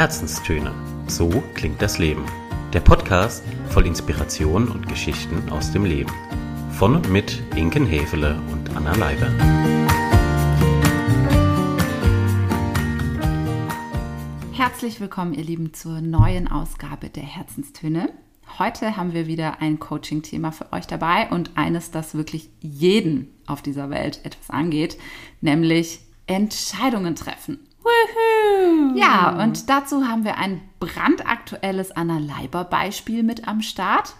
Herzenstöne. So klingt das Leben. Der Podcast voll Inspiration und Geschichten aus dem Leben. Von und mit Inken Hefele und Anna Leiber. Herzlich willkommen, ihr Lieben, zur neuen Ausgabe der Herzenstöne. Heute haben wir wieder ein Coaching-Thema für euch dabei und eines, das wirklich jeden auf dieser Welt etwas angeht, nämlich Entscheidungen treffen. Woohoo! Ja, und dazu haben wir ein brandaktuelles Anna Leiber-Beispiel mit am Start.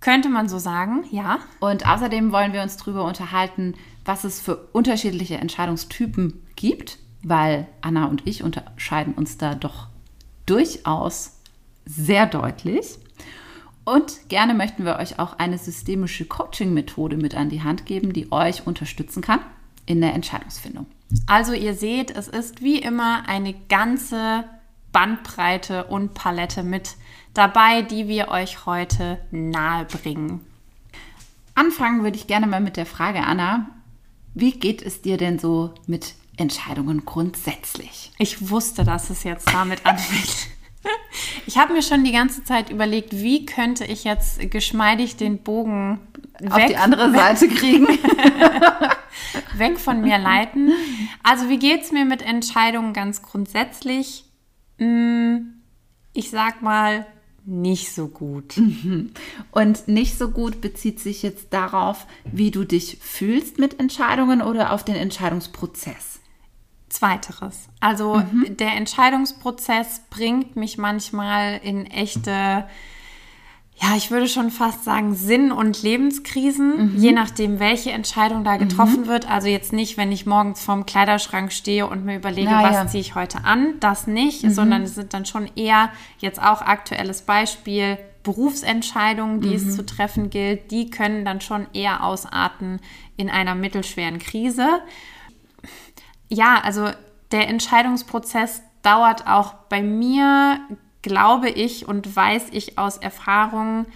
Könnte man so sagen, ja. Und außerdem wollen wir uns darüber unterhalten, was es für unterschiedliche Entscheidungstypen gibt, weil Anna und ich unterscheiden uns da doch durchaus sehr deutlich. Und gerne möchten wir euch auch eine systemische Coaching-Methode mit an die Hand geben, die euch unterstützen kann in der Entscheidungsfindung. Also ihr seht, es ist wie immer eine ganze Bandbreite und Palette mit dabei, die wir euch heute nahe bringen. Anfangen würde ich gerne mal mit der Frage, Anna, wie geht es dir denn so mit Entscheidungen grundsätzlich? Ich wusste, dass es jetzt damit anfängt. Ich habe mir schon die ganze Zeit überlegt, wie könnte ich jetzt geschmeidig den Bogen weg, auf die andere Seite kriegen. weg von mir leiten. Also wie geht es mir mit Entscheidungen ganz grundsätzlich? Hm, ich sag mal, nicht so gut. Mhm. Und nicht so gut bezieht sich jetzt darauf, wie du dich fühlst mit Entscheidungen oder auf den Entscheidungsprozess? Zweiteres. Also mhm. der Entscheidungsprozess bringt mich manchmal in echte ja, ich würde schon fast sagen, Sinn- und Lebenskrisen, mhm. je nachdem, welche Entscheidung da getroffen mhm. wird. Also jetzt nicht, wenn ich morgens vorm Kleiderschrank stehe und mir überlege, Na, was ja. ziehe ich heute an, das nicht, mhm. sondern es sind dann schon eher jetzt auch aktuelles Beispiel Berufsentscheidungen, die es mhm. zu treffen gilt, die können dann schon eher ausarten in einer mittelschweren Krise. Ja, also der Entscheidungsprozess dauert auch bei mir glaube ich und weiß ich aus Erfahrung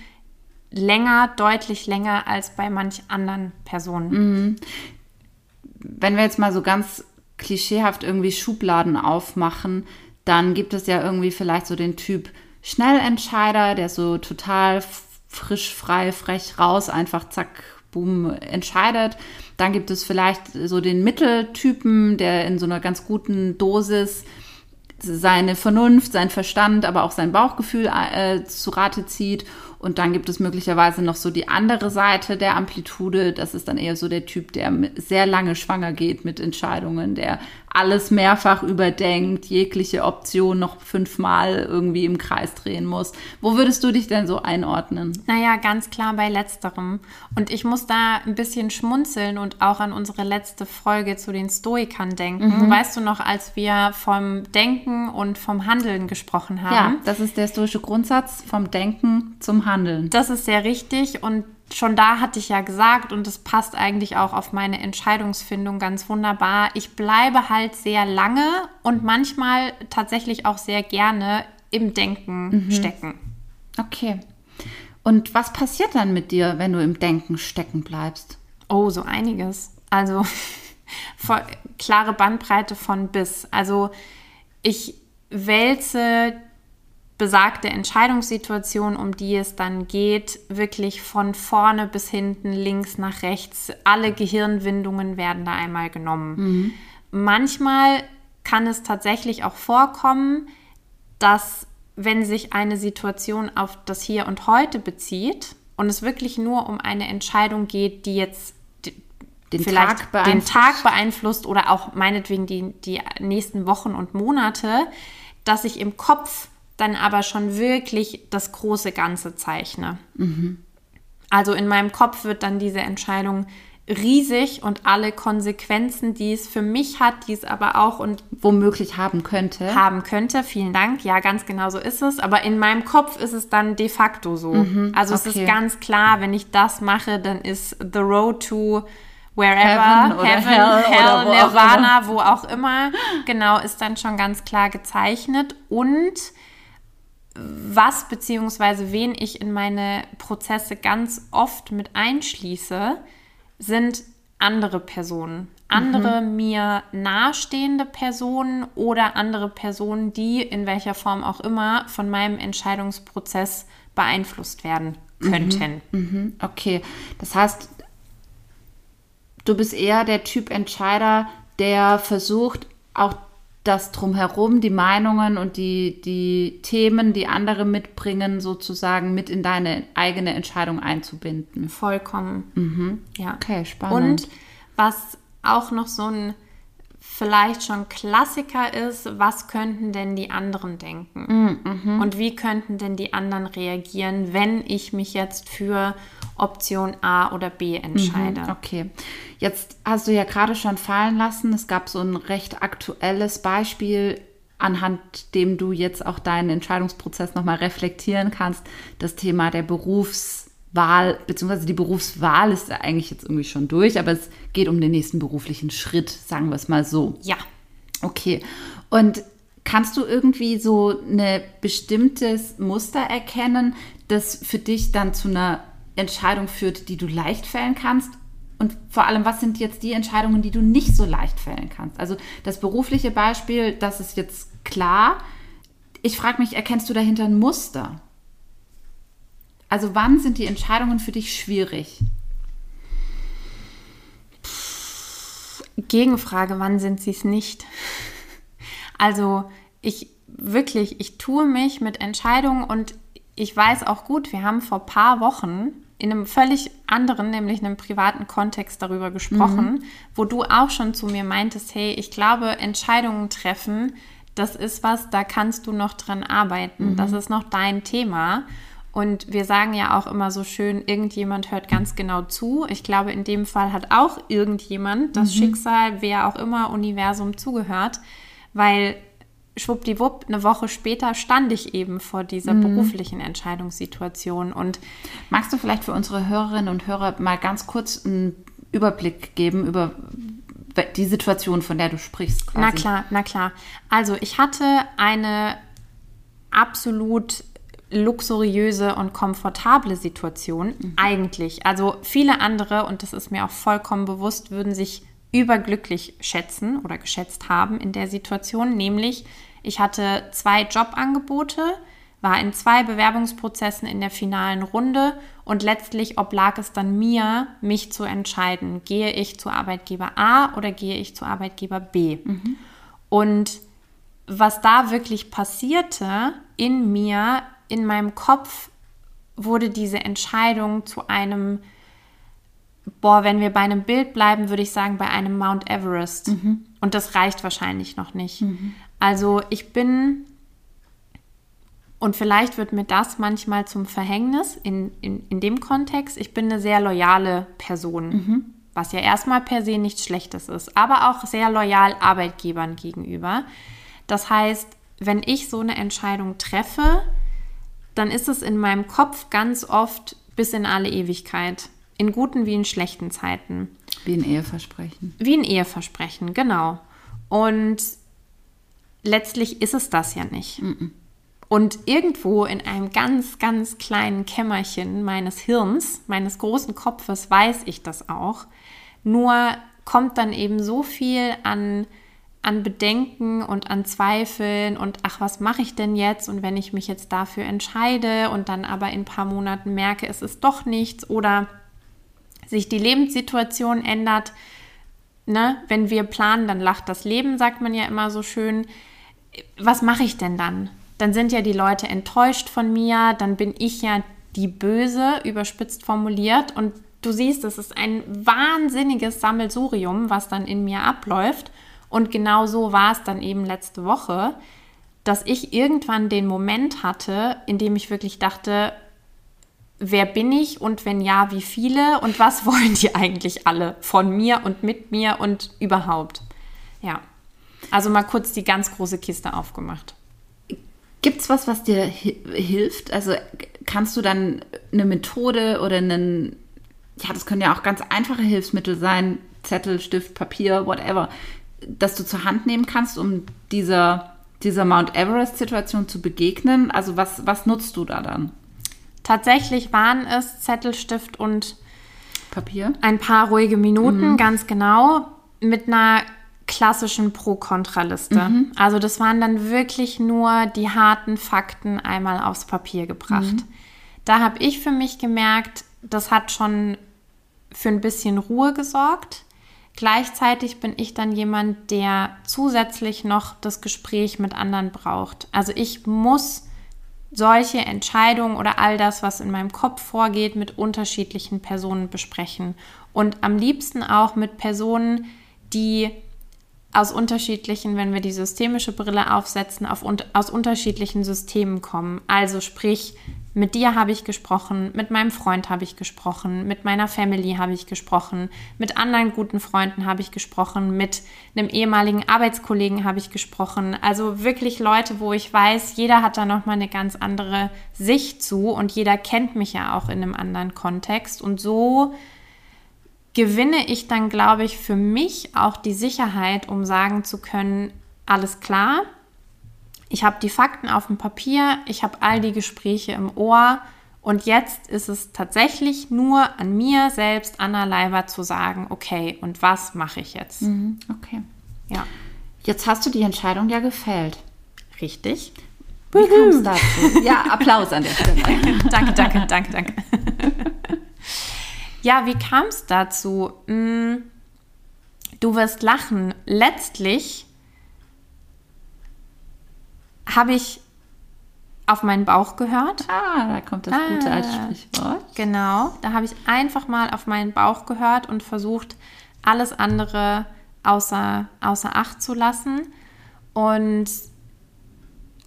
länger, deutlich länger als bei manch anderen Personen. Mhm. Wenn wir jetzt mal so ganz klischeehaft irgendwie Schubladen aufmachen, dann gibt es ja irgendwie vielleicht so den Typ Schnellentscheider, der so total frisch, frei, frech raus, einfach zack, boom, entscheidet. Dann gibt es vielleicht so den Mitteltypen, der in so einer ganz guten Dosis seine Vernunft, sein Verstand, aber auch sein Bauchgefühl äh, zu Rate zieht. Und dann gibt es möglicherweise noch so die andere Seite der Amplitude. Das ist dann eher so der Typ, der sehr lange schwanger geht mit Entscheidungen, der alles mehrfach überdenkt, jegliche Option noch fünfmal irgendwie im Kreis drehen muss. Wo würdest du dich denn so einordnen? Naja, ganz klar bei letzterem. Und ich muss da ein bisschen schmunzeln und auch an unsere letzte Folge zu den Stoikern denken. Mhm. Weißt du noch, als wir vom Denken und vom Handeln gesprochen haben? Ja, das ist der stoische Grundsatz vom Denken zum Handeln. Das ist sehr richtig und schon da hatte ich ja gesagt, und das passt eigentlich auch auf meine Entscheidungsfindung ganz wunderbar, ich bleibe halt sehr lange und manchmal tatsächlich auch sehr gerne im Denken mhm. stecken. Okay. Und was passiert dann mit dir, wenn du im Denken stecken bleibst? Oh, so einiges. Also klare Bandbreite von bis. Also ich wälze besagte Entscheidungssituation, um die es dann geht, wirklich von vorne bis hinten, links nach rechts, alle Gehirnwindungen werden da einmal genommen. Mhm. Manchmal kann es tatsächlich auch vorkommen, dass wenn sich eine Situation auf das Hier und Heute bezieht und es wirklich nur um eine Entscheidung geht, die jetzt den vielleicht Tag den Tag beeinflusst oder auch meinetwegen die, die nächsten Wochen und Monate, dass ich im Kopf dann aber schon wirklich das große Ganze zeichne. Mhm. Also in meinem Kopf wird dann diese Entscheidung riesig und alle Konsequenzen, die es für mich hat, die es aber auch und womöglich haben könnte. Haben könnte, vielen Dank. Ja, ganz genau so ist es. Aber in meinem Kopf ist es dann de facto so. Mhm, also okay. es ist ganz klar, wenn ich das mache, dann ist the road to wherever, Heaven, Heaven Hell, Hell wo Nirvana, wo auch immer, genau, ist dann schon ganz klar gezeichnet. Und was bzw. wen ich in meine Prozesse ganz oft mit einschließe, sind andere Personen. andere mir nahestehende Personen oder andere Personen, die in welcher Form auch immer von meinem Entscheidungsprozess beeinflusst werden könnten. Mhm, okay, das heißt, du bist eher der Typ Entscheider, der versucht, auch das drumherum, die Meinungen und die, die Themen, die andere mitbringen, sozusagen mit in deine eigene Entscheidung einzubinden. Vollkommen. Ja. Okay, spannend. Und was auch noch so ein vielleicht schon Klassiker ist, was könnten denn die anderen denken? Und wie könnten denn die anderen reagieren, wenn ich mich jetzt für Option A oder B entscheide? Okay, jetzt hast du ja gerade schon fallen lassen, es gab so ein recht aktuelles Beispiel, anhand dem du jetzt auch deinen Entscheidungsprozess nochmal reflektieren kannst, das Thema der Berufswahl, beziehungsweise die Berufswahl ist ja eigentlich jetzt irgendwie schon durch, aber es geht um den nächsten beruflichen Schritt, sagen wir es mal so. Ja. Okay. Und kannst du irgendwie so ein bestimmtes Muster erkennen, das für dich dann zu einer Entscheidung führt, die du leicht fällen kannst? Und vor allem, was sind jetzt die Entscheidungen, die du nicht so leicht fällen kannst? Also das berufliche Beispiel, das ist jetzt klar. Ich frage mich, erkennst du dahinter ein Muster? Also wann sind die Entscheidungen für dich schwierig? Gegenfrage, wann sind sie es nicht? Also ich wirklich, ich tue mich mit Entscheidungen und ich weiß auch gut, wir haben vor paar Wochen in einem völlig anderen, nämlich einem privaten Kontext darüber gesprochen, wo du auch schon zu mir meintest, hey, ich glaube, Entscheidungen treffen, das ist was, da kannst du noch dran arbeiten. Das ist noch dein Thema. Und wir sagen ja auch immer so schön, irgendjemand hört ganz genau zu. Ich glaube, in dem Fall hat auch irgendjemand das Schicksal, wer auch immer, Universum zugehört, weil schwuppdiwupp, eine Woche später stand ich eben vor dieser beruflichen Entscheidungssituation. Und Magst du vielleicht für unsere Hörerinnen und Hörer mal ganz kurz einen Überblick geben über die Situation, von der du sprichst? Quasi? Na klar, na klar. Also ich hatte eine absolut luxuriöse und komfortable Situation eigentlich. Also viele andere, und das ist mir auch vollkommen bewusst, würden sich überglücklich schätzen oder geschätzt haben in der Situation, nämlich ich hatte zwei Jobangebote, war in zwei Bewerbungsprozessen in der finalen Runde und letztlich oblag es dann mir, mich zu entscheiden, gehe ich zu Arbeitgeber A oder gehe ich zu Arbeitgeber B. Und was da wirklich passierte in mir, in meinem Kopf, wurde diese Entscheidung zu einem, boah, wenn wir bei einem Bild bleiben, würde ich sagen, bei einem Mount Everest. Und das reicht wahrscheinlich noch nicht. Also ich bin, und vielleicht wird mir das manchmal zum Verhängnis in, in, in dem Kontext, ich bin eine sehr loyale Person. Was ja erstmal per se nichts Schlechtes ist, aber auch sehr loyal Arbeitgebern gegenüber. Das heißt, wenn ich so eine Entscheidung treffe, dann ist es in meinem Kopf ganz oft bis in alle Ewigkeit. In guten wie in schlechten Zeiten. Wie ein Eheversprechen. Wie ein Eheversprechen, genau. Und letztlich ist es das ja nicht. Und irgendwo in einem ganz, ganz kleinen Kämmerchen meines Hirns, meines großen Kopfes, weiß ich das auch. Nur kommt dann eben so viel an, an Bedenken und an Zweifeln und ach, was mache ich denn jetzt? Und wenn ich mich jetzt dafür entscheide und dann aber in ein paar Monaten merke, es ist doch nichts oder sich die Lebenssituation ändert, ne? wenn wir planen, dann lacht das Leben, sagt man ja immer so schön. Was mache ich denn dann? Dann sind ja die Leute enttäuscht von mir, dann bin ich ja die Böse, überspitzt formuliert. Und du siehst, es ist ein wahnsinniges Sammelsurium, was dann in mir abläuft. Und genau so war es dann eben letzte Woche, dass ich irgendwann den Moment hatte, in dem ich wirklich dachte, wer bin ich und wenn ja, wie viele und was wollen die eigentlich alle von mir und mit mir und überhaupt. Ja, also mal kurz die ganz große Kiste aufgemacht. Gibt es was, was dir hi hilft? Also kannst du dann eine Methode oder einen, ja, das können ja auch ganz einfache Hilfsmittel sein, Zettel, Stift, Papier, whatever, dass du zur Hand nehmen kannst, um dieser, dieser Mount Everest-Situation zu begegnen? Also was, was nutzt du da dann? Tatsächlich waren es Zettel, Stift und Papier? ein paar ruhige Minuten, ganz genau. mit einer klassischen Pro-Kontra-Liste. Mhm. Also das waren dann wirklich nur die harten Fakten einmal aufs Papier gebracht. Mhm. Da habe ich für mich gemerkt, das hat schon für ein bisschen Ruhe gesorgt. Gleichzeitig bin ich dann jemand, der zusätzlich noch das Gespräch mit anderen braucht. Also ich muss solche Entscheidungen oder all das, was in meinem Kopf vorgeht, mit unterschiedlichen Personen besprechen. Und am liebsten auch mit Personen, die aus unterschiedlichen, wenn wir die systemische Brille aufsetzen, auf, aus unterschiedlichen Systemen kommen. Also sprich, mit dir habe ich gesprochen, mit meinem Freund habe ich gesprochen, mit meiner Family habe ich gesprochen, mit anderen guten Freunden habe ich gesprochen, mit einem ehemaligen Arbeitskollegen habe ich gesprochen. Also wirklich Leute, wo ich weiß, jeder hat da noch mal eine ganz andere Sicht zu und jeder kennt mich ja auch in einem anderen Kontext und so gewinne ich dann, glaube ich, für mich auch die Sicherheit, um sagen zu können, alles klar, ich habe die Fakten auf dem Papier, ich habe all die Gespräche im Ohr und jetzt ist es tatsächlich nur an mir selbst, Anna Leiber, zu sagen, okay, und was mache ich jetzt? Mhm, okay. Ja. Jetzt hast du die Entscheidung ja gefällt. Richtig. Wie kam es dazu? Ja, Applaus an der Stelle. danke, danke, danke, danke. ja, wie kam es dazu? Hm, du wirst lachen. Letztlich habe ich auf meinen Bauch gehört. Ah, da kommt das Ah. Gute als Sprichwort. Genau, da habe ich einfach mal auf meinen Bauch gehört und versucht, alles andere außer, außer Acht zu lassen. Und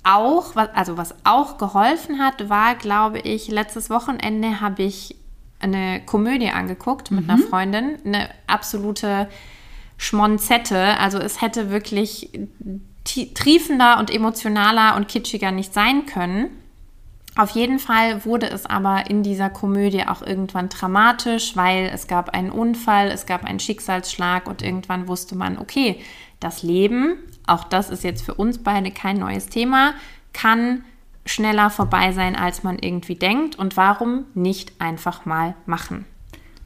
auch, was- also was auch geholfen hat, war, glaube ich, letztes Wochenende habe ich eine Komödie angeguckt mit einer Freundin. Eine absolute Schmonzette. Also es hätte wirklich triefender und emotionaler und kitschiger nicht sein können. Auf jeden Fall wurde es aber in dieser Komödie auch irgendwann dramatisch, weil es gab einen Unfall, es gab einen Schicksalsschlag und irgendwann wusste man, okay, das Leben, auch das ist jetzt für uns beide kein neues Thema, kann schneller vorbei sein, als man irgendwie denkt. Und warum nicht einfach mal machen?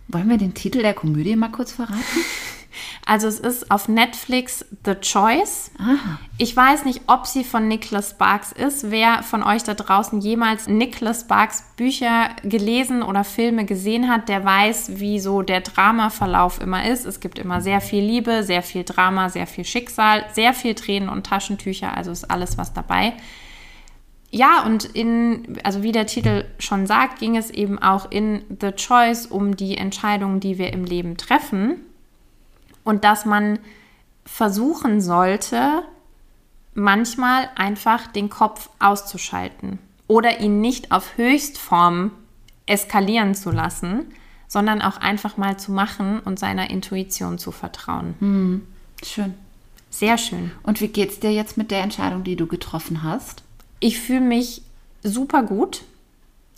Wollen wir den Titel der Komödie mal kurz verraten? Also es ist auf Netflix The Choice. Aha. Ich weiß nicht, ob sie von Nicholas Sparks ist. Wer von euch da draußen jemals Nicholas Sparks Bücher gelesen oder Filme gesehen hat, der weiß, wie so der Dramaverlauf immer ist. Es gibt immer sehr viel Liebe, sehr viel Drama, sehr viel Schicksal, sehr viel Tränen und Taschentücher. Also ist alles was dabei. Ja, und in, also wie der Titel schon sagt, ging es eben auch in The Choice um die Entscheidungen, die wir im Leben treffen. Und dass man versuchen sollte, manchmal einfach den Kopf auszuschalten oder ihn nicht auf Höchstform eskalieren zu lassen, sondern auch einfach mal zu machen und seiner Intuition zu vertrauen. Schön. Sehr schön. Und wie geht's dir jetzt mit der Entscheidung, die du getroffen hast? Ich fühle mich super gut.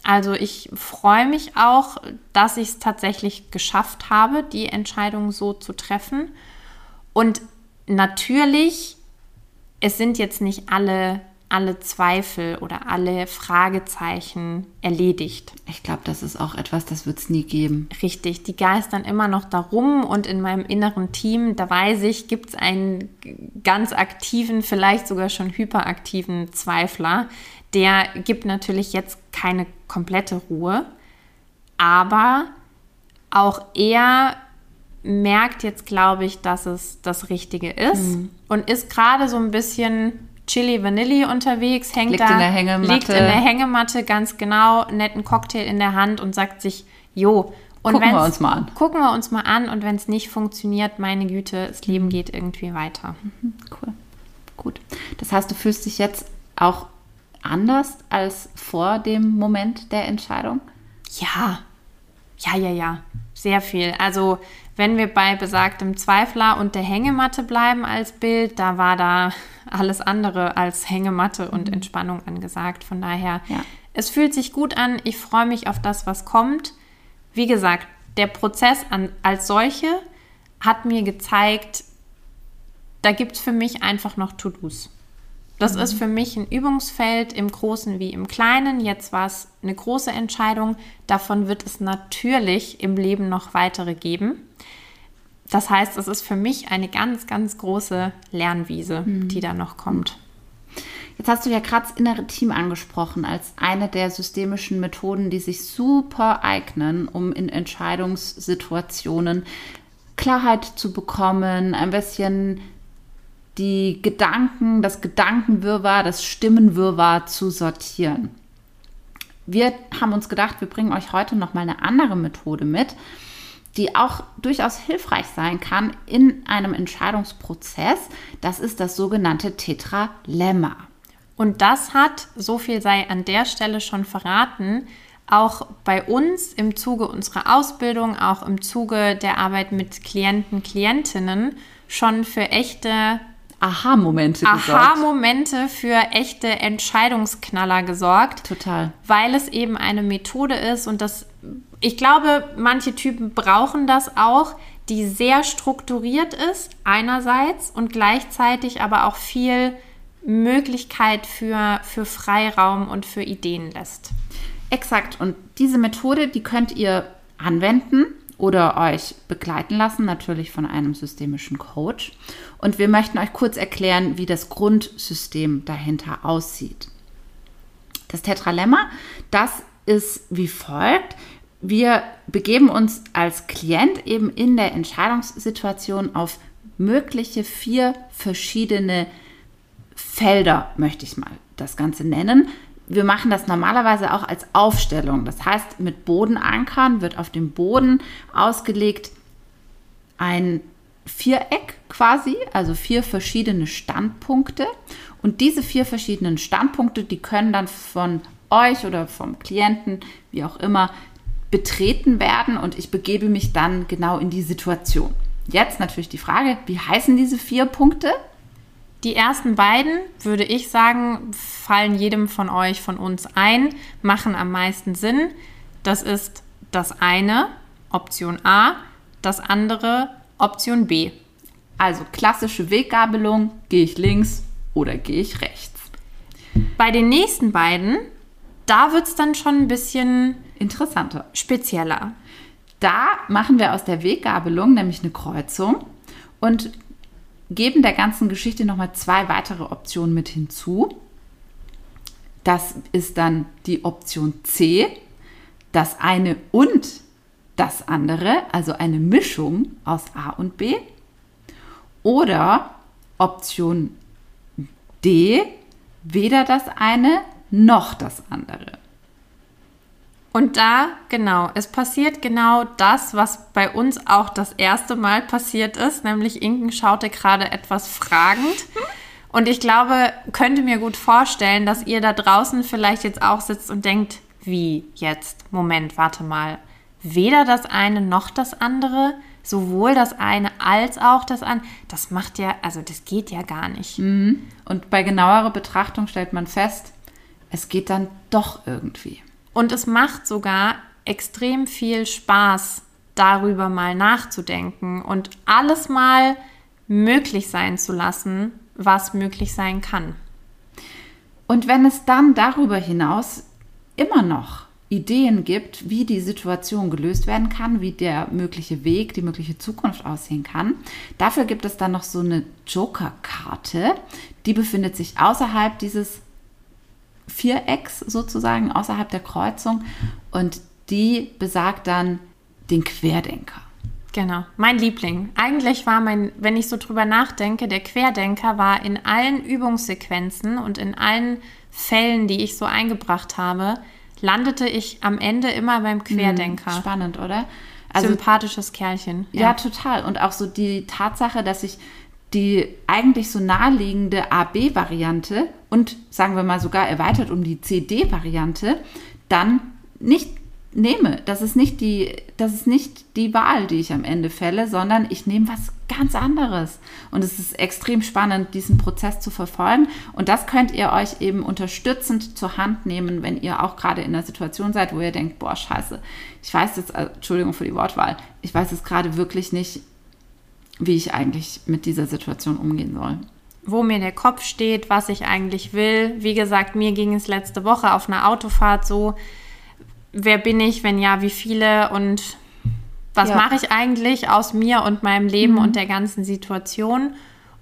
Also ich freue mich auch, dass ich es tatsächlich geschafft habe, die Entscheidung so zu treffen. Und natürlich, es sind jetzt nicht alle, alle Zweifel oder alle Fragezeichen erledigt. Ich glaube, das ist auch etwas, das wird es nie geben. Richtig, die geistern immer noch darum und in meinem inneren Team, da weiß ich, gibt es einen ganz aktiven, vielleicht sogar schon hyperaktiven Zweifler. Der gibt natürlich jetzt keine komplette Ruhe, aber auch er merkt jetzt, glaube ich, dass es das Richtige ist und ist gerade so ein bisschen Chili Vanilli unterwegs, hängt Liegt da, in der Hängematte. liegt in der Hängematte, ganz genau, netten Cocktail in der Hand und sagt sich, jo, und Gucken wir uns mal an. Gucken wir uns mal an und wenn es nicht funktioniert, meine Güte, das Leben geht irgendwie weiter. Cool. Gut. Das heißt, du fühlst dich jetzt auch anders als vor dem Moment der Entscheidung? Ja, ja, ja, ja, sehr viel. Also wenn wir bei besagtem Zweifler und der Hängematte bleiben als Bild, da war da alles andere als Hängematte und Entspannung angesagt. Von daher, Ja. es fühlt sich gut an. Ich freue mich auf das, was kommt. Wie gesagt, der Prozess an, als solche hat mir gezeigt, da gibt es für mich einfach noch To-Dos. Das ist für mich ein Übungsfeld im Großen wie im Kleinen. Jetzt war es eine große Entscheidung. Davon wird es natürlich im Leben noch weitere geben. das heißt, es ist für mich eine ganz, ganz große Lernwiese, mhm. die da noch kommt. Jetzt hast du ja gerade das innere Team angesprochen als eine der systemischen Methoden, die sich super eignen, um in Entscheidungssituationen Klarheit zu bekommen, ein bisschen die Gedanken, das Gedankenwirrwarr, das Stimmenwirrwarr zu sortieren. Wir haben uns gedacht, wir bringen euch heute noch mal eine andere Methode mit, die auch durchaus hilfreich sein kann in einem Entscheidungsprozess. Das ist das sogenannte Tetralemma. Und das hat, so viel sei an der Stelle schon verraten, auch bei uns im Zuge unserer Ausbildung, auch im Zuge der Arbeit mit Klienten, Klientinnen schon für echte Aha-Momente gesorgt. Aha-Momente für echte Entscheidungsknaller gesorgt. Total. Weil es eben eine Methode ist und das, ich glaube, manche Typen brauchen das auch, die sehr strukturiert ist, einerseits und gleichzeitig aber auch viel Möglichkeit für, für Freiraum und für Ideen lässt. Exakt. Und diese Methode, die könnt ihr anwenden oder euch begleiten lassen, natürlich von einem systemischen Coach. Und wir möchten euch kurz erklären, wie das Grundsystem dahinter aussieht. Das Tetralemma, das ist wie folgt. Wir begeben uns als Klient eben in der Entscheidungssituation auf mögliche vier verschiedene Felder, möchte ich mal das Ganze nennen. Wir machen das normalerweise auch als Aufstellung. Das heißt, mit Bodenankern wird auf dem Boden ausgelegt ein Viereck quasi, also vier verschiedene Standpunkte. Und diese vier verschiedenen Standpunkte, die können dann von euch oder vom Klienten, wie auch immer, betreten werden und ich begebe mich dann genau in die Situation. Jetzt natürlich die Frage, wie heißen diese vier Punkte? Die ersten beiden, würde ich sagen, fallen jedem von euch, von uns ein, machen am meisten Sinn. Das ist das eine, Option A, das andere, Option B. Also klassische Weggabelung, gehe ich links oder gehe ich rechts. Bei den nächsten beiden, da wird es dann schon ein bisschen interessanter, spezieller. Da machen wir aus der Weggabelung nämlich eine Kreuzung und geben der ganzen Geschichte nochmal zwei weitere Optionen mit hinzu. Das ist dann die Option C, das eine und das andere, also eine Mischung aus A und B. Oder Option D, weder das eine noch das andere. Und da, genau, es passiert genau das, was bei uns auch das erste Mal passiert ist, nämlich Inken schaute gerade etwas fragend. Und ich glaube, könnte mir gut vorstellen, dass ihr da draußen vielleicht jetzt auch sitzt und denkt, wie jetzt? Moment, warte mal. Weder das eine noch das andere, sowohl das eine als auch das andere. Das macht ja, also das geht ja gar nicht. Mhm. Und bei genauerer Betrachtung stellt man fest, es geht dann doch irgendwie. Und es macht sogar extrem viel Spaß, darüber mal nachzudenken und alles mal möglich sein zu lassen, was möglich sein kann. Und wenn es dann darüber hinaus immer noch Ideen gibt, wie die Situation gelöst werden kann, wie der mögliche Weg, die mögliche Zukunft aussehen kann, dafür gibt es dann noch so eine Joker-Karte, die befindet sich außerhalb dieses Vierecks sozusagen außerhalb der Kreuzung und die besagt dann den Querdenker. Genau, mein Liebling. Eigentlich war mein, wenn ich so drüber nachdenke, der Querdenker war in allen Übungssequenzen und in allen Fällen, die ich so eingebracht habe, landete ich am Ende immer beim Querdenker. Hm, spannend, oder? Also, Sympathisches Kerlchen. Ja. ja, total. Und auch so die Tatsache, dass ich die eigentlich so naheliegende AB-Variante und sagen wir mal sogar erweitert um die CD-Variante dann nicht nehme. Das ist nicht die, das ist nicht die Wahl, die ich am Ende fälle, sondern ich nehme was ganz anderes. Und es ist extrem spannend, diesen Prozess zu verfolgen. Und das könnt ihr euch eben unterstützend zur Hand nehmen, wenn ihr auch gerade in einer Situation seid, wo ihr denkt, boah, scheiße, ich weiß jetzt, äh, Entschuldigung für die Wortwahl, ich weiß jetzt gerade wirklich nicht, wie ich eigentlich mit dieser Situation umgehen soll. Wo mir der Kopf steht, was ich eigentlich will. Wie gesagt, mir ging es letzte Woche auf einer Autofahrt so, wer bin ich, wenn ja, wie viele und Was Ja. mache ich eigentlich aus mir und meinem Leben Mhm. und der ganzen Situation?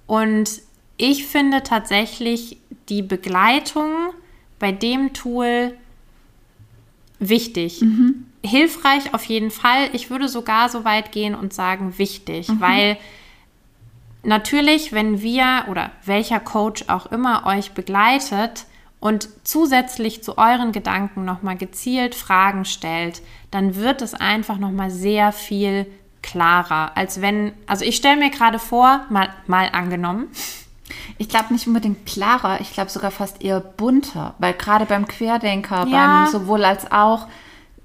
Und ich finde tatsächlich die Begleitung bei dem Tool wichtig. Mhm. Hilfreich auf jeden Fall. Ich würde sogar so weit gehen und sagen wichtig, Mhm. weil natürlich, wenn wir oder welcher Coach auch immer euch begleitet und zusätzlich zu euren Gedanken nochmal gezielt Fragen stellt, dann wird es einfach nochmal sehr viel klarer, als wenn, also ich stelle mir gerade vor, mal, mal angenommen, Ich glaube nicht unbedingt klarer, ich glaube sogar fast eher bunter, weil gerade beim Querdenker, Ja. beim sowohl als auch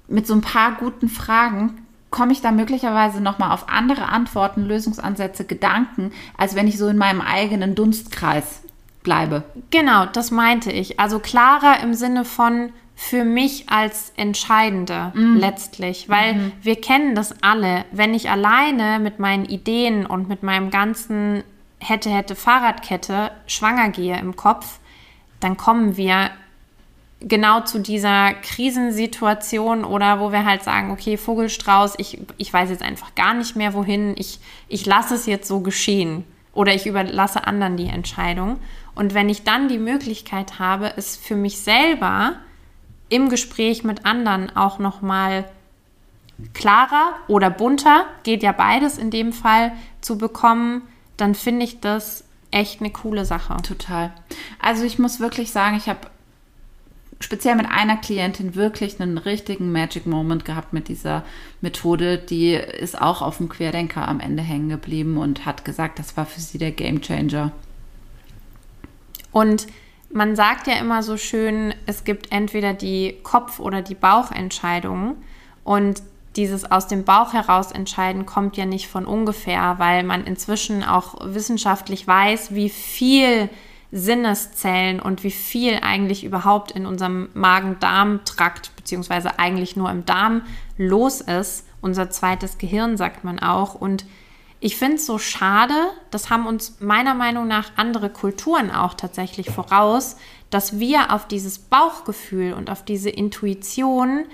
mit so ein paar guten Fragen komme ich da möglicherweise nochmal auf andere Antworten, Lösungsansätze, Gedanken, als wenn ich so in meinem eigenen Dunstkreis bleibe. Genau, das meinte ich. Also klarer im Sinne von für mich als Entscheidende letztlich, weil wir kennen das alle. Wenn ich alleine mit meinen Ideen und mit meinem ganzen hätte, hätte Fahrradkette schwanger gehe im Kopf, dann kommen wir genau zu dieser Krisensituation oder wo wir halt sagen, okay, Vogelstrauß, ich, ich weiß jetzt einfach gar nicht mehr wohin, ich, ich lasse es jetzt so geschehen oder ich überlasse anderen die Entscheidung. Und wenn ich dann die Möglichkeit habe, es für mich selber im Gespräch mit anderen auch nochmal klarer oder bunter, geht ja beides in dem Fall, zu bekommen, dann finde ich das echt eine coole Sache. Total. Also ich muss wirklich sagen, ich habe speziell mit einer Klientin wirklich einen richtigen Magic Moment gehabt mit dieser Methode. Die ist auch auf dem Querdenker am Ende hängen geblieben und hat gesagt, das war für sie der Game Changer. Und man sagt ja immer so schön, es gibt entweder die Kopf- oder die Bauchentscheidungen. Und dieses aus dem Bauch heraus entscheiden kommt ja nicht von ungefähr, weil man inzwischen auch wissenschaftlich weiß, wie viel Sinneszellen und wie viel eigentlich überhaupt in unserem Magen-Darm-Trakt, beziehungsweise eigentlich nur im Darm los ist. Unser zweites Gehirn, sagt man auch. Und ich finde es so schade, das haben uns meiner Meinung nach andere Kulturen auch tatsächlich voraus, dass wir auf dieses Bauchgefühl und auf diese Intuition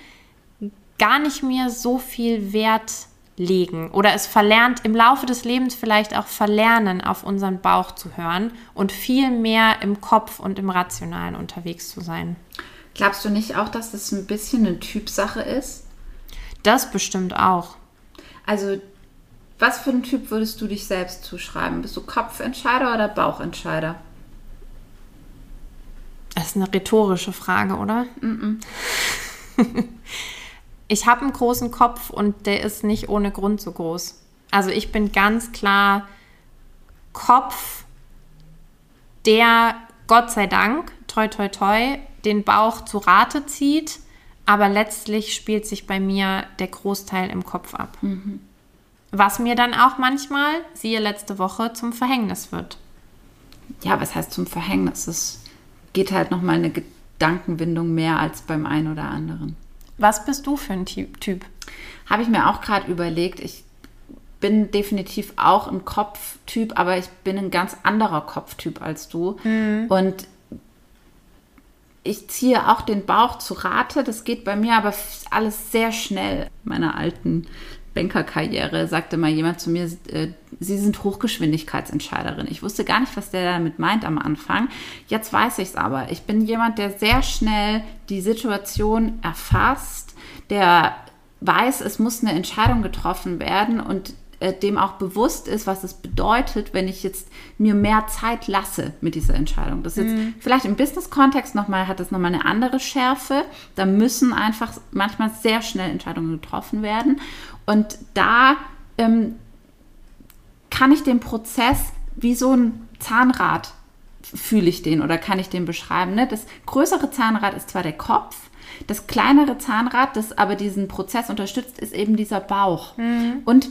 gar nicht mehr so viel Wert legen oder es verlernt, im Laufe des Lebens vielleicht auch verlernen, auf unseren Bauch zu hören und viel mehr im Kopf und im Rationalen unterwegs zu sein. Glaubst du nicht auch, dass das ein bisschen eine Typsache ist? Das bestimmt auch. Also, was für einen Typ würdest du dich selbst zuschreiben? Bist du Kopfentscheider oder Bauchentscheider? Das ist eine rhetorische Frage, oder? ich habe einen großen Kopf und der ist nicht ohne Grund so groß. Also ich bin ganz klar Kopf, der Gott sei Dank, toi toi toi, den Bauch zu Rate zieht, aber letztlich spielt sich bei mir der Großteil im Kopf ab. Was mir dann auch manchmal, siehe letzte Woche, zum Verhängnis wird. Ja, was heißt zum Verhängnis? Es geht halt nochmal eine Gedankenwindung mehr als beim einen oder anderen. Was bist du für ein Ty- Typ? Habe ich mir auch gerade überlegt. Ich bin definitiv auch ein Kopftyp, aber ich bin ein ganz anderer Kopftyp als du. Und ich ziehe auch den Bauch zu Rate. Das geht bei mir aber alles sehr schnell. In meiner alten Bankerkarriere sagte mal jemand zu mir, äh, Sie sind Hochgeschwindigkeitsentscheiderin. Ich wusste gar nicht, was der damit meint am Anfang. Jetzt weiß ich es aber. Ich bin jemand, der sehr schnell die Situation erfasst, der weiß, es muss eine Entscheidung getroffen werden und äh, dem auch bewusst ist, was es bedeutet, wenn ich jetzt mir mehr Zeit lasse mit dieser Entscheidung. Das ist jetzt vielleicht im Business-Kontext nochmal, hat das nochmal eine andere Schärfe. Da müssen einfach manchmal sehr schnell Entscheidungen getroffen werden. Und da ähm, kann ich den Prozess wie so ein Zahnrad fühle ich den oder kann ich den beschreiben. Ne? Das größere Zahnrad ist zwar der Kopf, das kleinere Zahnrad, das aber diesen Prozess unterstützt, ist eben dieser Bauch. Und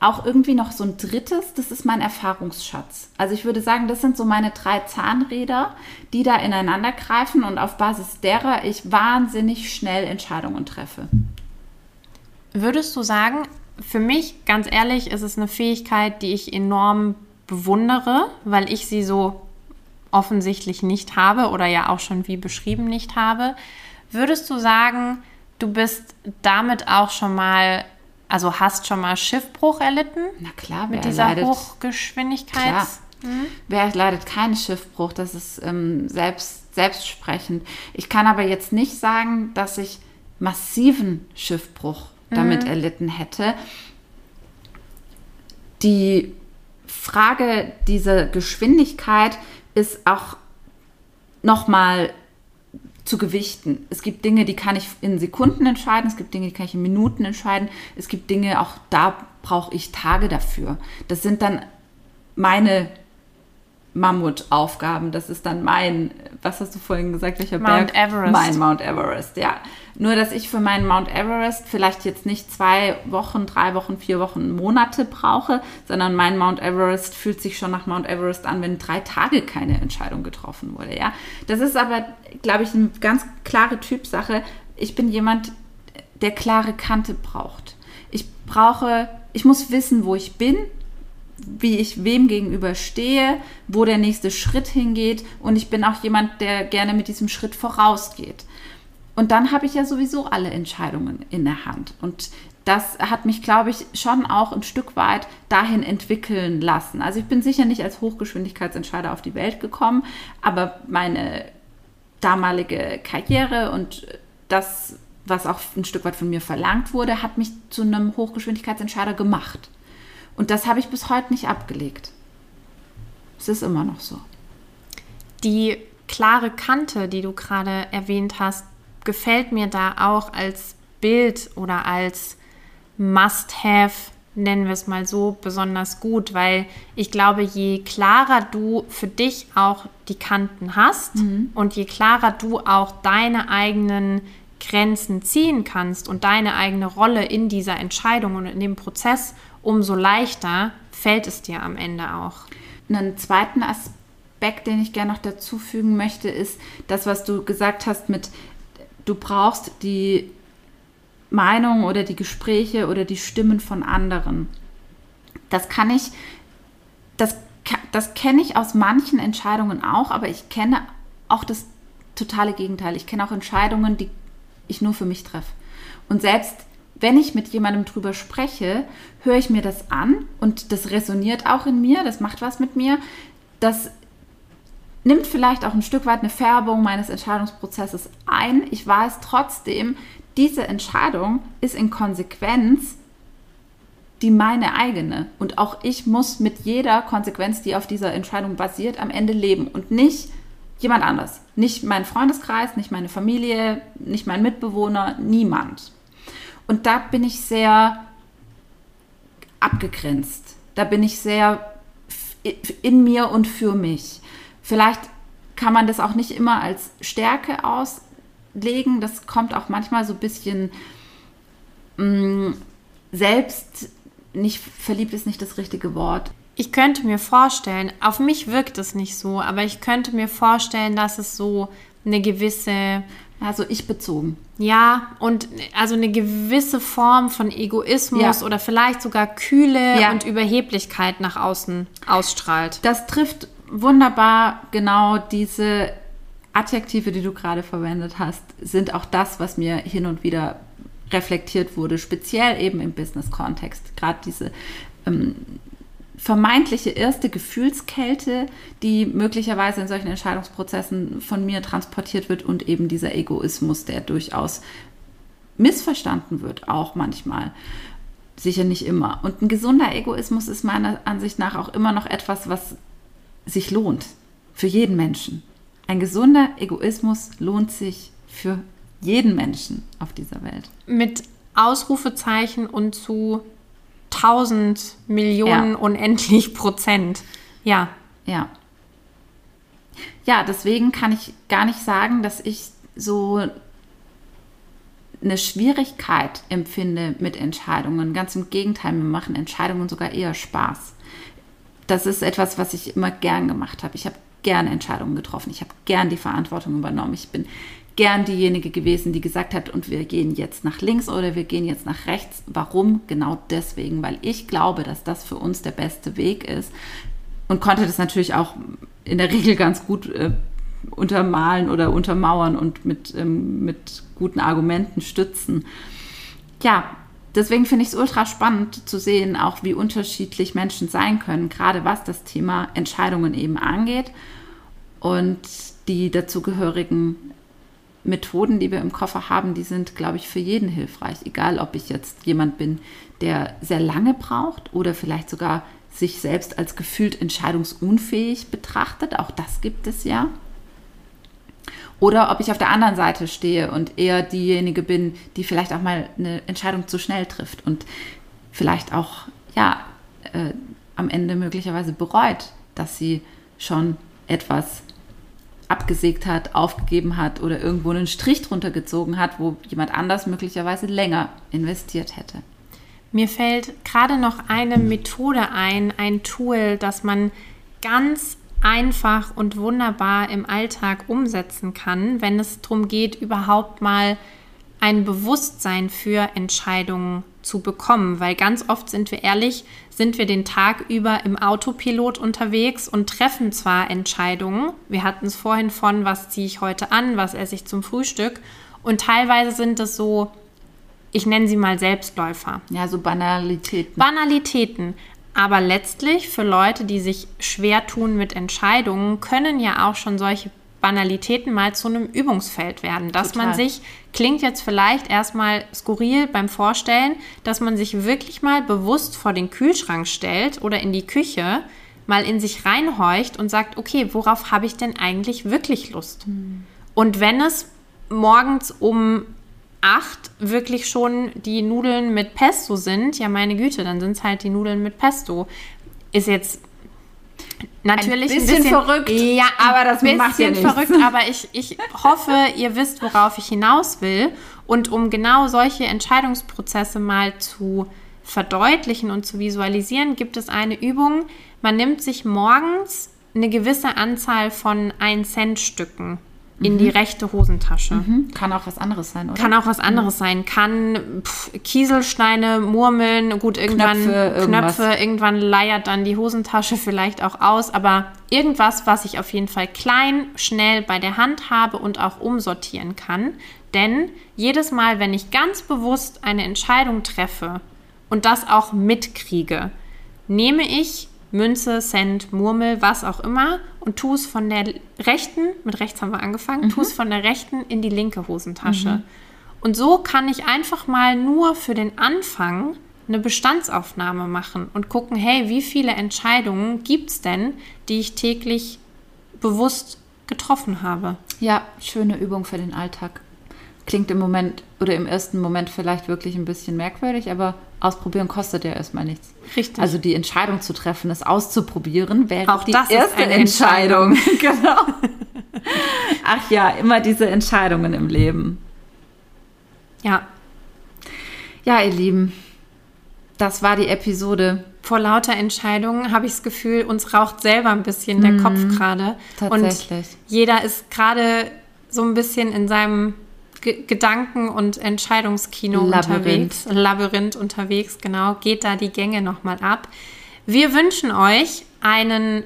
auch irgendwie noch so ein drittes, das ist mein Erfahrungsschatz. Also ich würde sagen, das sind so meine drei Zahnräder, die da ineinander greifen und auf Basis derer ich wahnsinnig schnell Entscheidungen treffe. Würdest du sagen, für mich, ganz ehrlich, ist es eine Fähigkeit, die ich enorm bewundere, weil ich sie so offensichtlich nicht habe oder ja auch schon wie beschrieben nicht habe. Würdest du sagen, du bist damit auch schon mal, Also hast schon mal Schiffbruch erlitten? Na klar, mit dieser leidet, Hochgeschwindigkeit. klar. Wer leidet keinen Schiffbruch? Das ist ähm, selbst, selbstsprechend. Ich kann aber jetzt nicht sagen, dass ich massiven Schiffbruch damit erlitten hätte. Die Frage dieser Geschwindigkeit ist auch nochmal zu gewichten. Es gibt Dinge, die kann ich in Sekunden entscheiden, es gibt Dinge, die kann ich in Minuten entscheiden, es gibt Dinge, auch da brauche ich Tage dafür. Das sind dann meine Mammutaufgaben. Das ist dann mein, was hast du vorhin gesagt, welcher Mount Berg? Everest. Mein Mount Everest, ja. Nur, dass ich für meinen Mount Everest vielleicht jetzt nicht zwei Wochen, drei Wochen, vier Wochen, Monate brauche, sondern mein Mount Everest fühlt sich schon nach Mount Everest an, wenn drei Tage keine Entscheidung getroffen wurde, ja. Das ist aber, glaube ich, eine ganz klare Typsache. Ich bin jemand, der klare Kante braucht. Ich brauche, ich muss wissen, wo ich bin, wie ich wem gegenüber stehe, wo der nächste Schritt hingeht und ich bin auch jemand, der gerne mit diesem Schritt vorausgeht. Und dann habe ich ja sowieso alle Entscheidungen in der Hand. Und das hat mich, glaube ich, schon auch ein Stück weit dahin entwickeln lassen. Also ich bin sicher nicht als Hochgeschwindigkeitsentscheider auf die Welt gekommen, aber meine damalige Karriere und das, was auch ein Stück weit von mir verlangt wurde, hat mich zu einem Hochgeschwindigkeitsentscheider gemacht. Und das habe ich bis heute nicht abgelegt. Es ist immer noch so. Die klare Kante, die du gerade erwähnt hast, gefällt mir da auch als Bild oder als Must-Have, nennen wir es mal so, besonders gut, weil ich glaube, je klarer du für dich auch die Kanten hast und je klarer du auch deine eigenen Grenzen ziehen kannst und deine eigene Rolle in dieser Entscheidung und in dem Prozess, umso leichter fällt es dir am Ende auch. Einen zweiten Aspekt, den ich gerne noch dazu fügen möchte, ist das, was du gesagt hast mit, du brauchst die Meinung oder die Gespräche oder die Stimmen von anderen. Das kann ich, das, das kenne ich aus manchen Entscheidungen auch, aber ich kenne auch das totale Gegenteil. Ich kenne auch Entscheidungen, die ich nur für mich treffe. Und selbst wenn ich mit jemandem drüber spreche, höre ich mir das an und das resoniert auch in mir, das macht was mit mir. Das nimmt vielleicht auch ein Stück weit eine Färbung meines Entscheidungsprozesses ein. Ich weiß trotzdem, diese Entscheidung ist in Konsequenz die meine eigene. Und auch ich muss mit jeder Konsequenz, die auf dieser Entscheidung basiert, am Ende leben und nicht jemand anders. Nicht mein Freundeskreis, nicht meine Familie, nicht mein Mitbewohner, niemand. Und da bin ich sehr abgegrenzt. Da bin ich sehr in mir und für mich. Vielleicht kann man das auch nicht immer als Stärke auslegen. Das kommt auch manchmal so ein bisschen mh, selbst nicht verliebt ist nicht das richtige Wort. Ich könnte mir vorstellen, auf mich wirkt es nicht so, aber ich könnte mir vorstellen, dass es so eine gewisse, Also ich bezogen. ja, und also eine gewisse Form von Egoismus Ja. oder vielleicht sogar Kühle Ja. und Überheblichkeit nach außen ausstrahlt. Das trifft wunderbar genau diese Adjektive, die du gerade verwendet hast, sind auch das, was mir hin und wieder reflektiert wurde, speziell eben im Business-Kontext. Gerade diese ähm, vermeintliche erste Gefühlskälte, die möglicherweise in solchen Entscheidungsprozessen von mir transportiert wird und eben dieser Egoismus, der durchaus missverstanden wird, auch manchmal. Sicher nicht immer. Und ein gesunder Egoismus ist meiner Ansicht nach auch immer noch etwas, was sich lohnt. Für jeden Menschen. Ein gesunder Egoismus lohnt sich für jeden Menschen auf dieser Welt. Mit Ausrufezeichen und zu 1000 Millionen Ja. unendlich Prozent. Ja, Ja. Ja, deswegen kann ich gar nicht sagen, dass ich so eine Schwierigkeit empfinde mit Entscheidungen. Ganz im Gegenteil, mir machen Entscheidungen sogar eher Spaß. Das ist etwas, was ich immer gern gemacht habe. Ich habe gern Entscheidungen getroffen. Ich habe gern die Verantwortung übernommen. Ich bin gern diejenige gewesen, die gesagt hat, und wir gehen jetzt nach links oder wir gehen jetzt nach rechts. Warum? Genau deswegen, weil ich glaube, dass das für uns der beste Weg ist. Und konnte das natürlich auch in der Regel ganz gut äh, untermalen oder untermauern und mit, ähm, mit guten Argumenten stützen. Ja, deswegen finde ich es ultra spannend zu sehen, auch wie unterschiedlich Menschen sein können, gerade was das Thema Entscheidungen eben angeht und die dazugehörigen Methoden, die wir im Koffer haben, die sind, glaube ich, für jeden hilfreich. Egal, ob ich jetzt jemand bin, der sehr lange braucht oder vielleicht sogar sich selbst als gefühlt entscheidungsunfähig betrachtet. Auch das gibt es ja. Oder ob ich auf der anderen Seite stehe und eher diejenige bin, die vielleicht auch mal eine Entscheidung zu schnell trifft und vielleicht auch, ja, äh, am Ende möglicherweise bereut, dass sie schon etwas abgesägt hat, aufgegeben hat oder irgendwo einen Strich drunter gezogen hat, wo jemand anders möglicherweise länger investiert hätte. Mir fällt gerade noch eine Methode ein, ein Tool, das man ganz einfach und wunderbar im Alltag umsetzen kann, wenn es darum geht, überhaupt mal ein Bewusstsein für Entscheidungen zu bekommen. Weil ganz oft sind wir ehrlich, sind wir den Tag über im Autopilot unterwegs und treffen zwar Entscheidungen. Wir hatten es vorhin von, was ziehe ich heute an, was esse ich zum Frühstück. Und teilweise sind es so, ich nenne sie mal Selbstläufer. Ja, so Banalitäten. Banalitäten. Aber letztlich für Leute, die sich schwer tun mit Entscheidungen, können ja auch schon solche Banalitäten mal zu einem Übungsfeld werden. Dass Total. man sich, klingt jetzt vielleicht erstmal skurril beim Vorstellen, dass man sich wirklich mal bewusst vor den Kühlschrank stellt oder in die Küche, mal in sich reinhorcht und sagt, okay, worauf habe ich denn eigentlich wirklich Lust? Mhm. Und wenn es morgens um acht wirklich schon die Nudeln mit Pesto sind, ja meine Güte, dann sind es halt die Nudeln mit Pesto. Ist jetzt natürlich ein bisschen, ein bisschen verrückt, ja, aber das ein macht ja nichts. verrückt, aber ich, ich hoffe, ihr wisst, worauf ich hinaus will. Und um genau solche Entscheidungsprozesse mal zu verdeutlichen und zu visualisieren, gibt es eine Übung. Man nimmt sich morgens eine gewisse Anzahl von 1 Cent Stücken in mhm. die rechte Hosentasche. Mhm. Kann auch was anderes sein, oder? Kann auch was anderes mhm. sein. Kann pff, Kieselsteine, Murmeln, gut, irgendwann Knöpfe, Knöpfe, irgendwann leiert dann die Hosentasche vielleicht auch aus, aber irgendwas, was ich auf jeden Fall klein, schnell bei der Hand habe und auch umsortieren kann. Denn jedes Mal, wenn ich ganz bewusst eine Entscheidung treffe und das auch mitkriege, nehme ich Münze, Cent, Murmel, was auch immer und tu es von der rechten, mit rechts haben wir angefangen, mhm. tu es von der rechten in die linke Hosentasche. Mhm. Und so kann ich einfach mal nur für den Anfang eine Bestandsaufnahme machen und gucken, hey, wie viele Entscheidungen gibt es denn, die ich täglich bewusst getroffen habe? Ja, schöne Übung für den Alltag. Klingt im Moment oder im ersten Moment vielleicht wirklich ein bisschen merkwürdig, aber ausprobieren kostet ja erstmal nichts. Richtig. Also die Entscheidung zu treffen, es auszuprobieren, wäre auch die erste Entscheidung. Entscheidung. genau. Ach ja, immer diese Entscheidungen im Leben. Ja. Ja, ihr Lieben, das war die Episode. Vor lauter Entscheidungen habe ich das Gefühl, uns raucht selber ein bisschen der mhm, Kopf gerade. Tatsächlich. Und jeder ist gerade so ein bisschen in seinem Gedanken- und Entscheidungskino Labyrinth. unterwegs. Labyrinth unterwegs, genau. Geht da die Gänge nochmal ab. Wir wünschen euch einen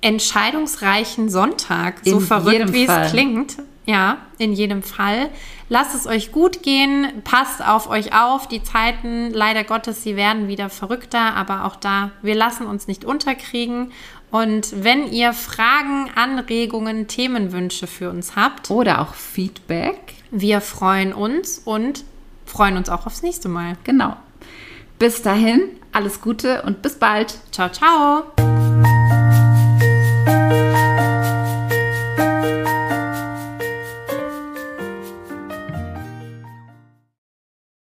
entscheidungsreichen Sonntag, so in verrückt wie Fall. es klingt. Ja, in jedem Fall. Lasst es euch gut gehen, passt auf euch auf. Die Zeiten, leider Gottes, sie werden wieder verrückter, aber auch da, wir lassen uns nicht unterkriegen. Und wenn ihr Fragen, Anregungen, Themenwünsche für uns habt oder auch Feedback, wir freuen uns und freuen uns auch aufs nächste Mal. Genau. Bis dahin, alles Gute und bis bald. Ciao, ciao.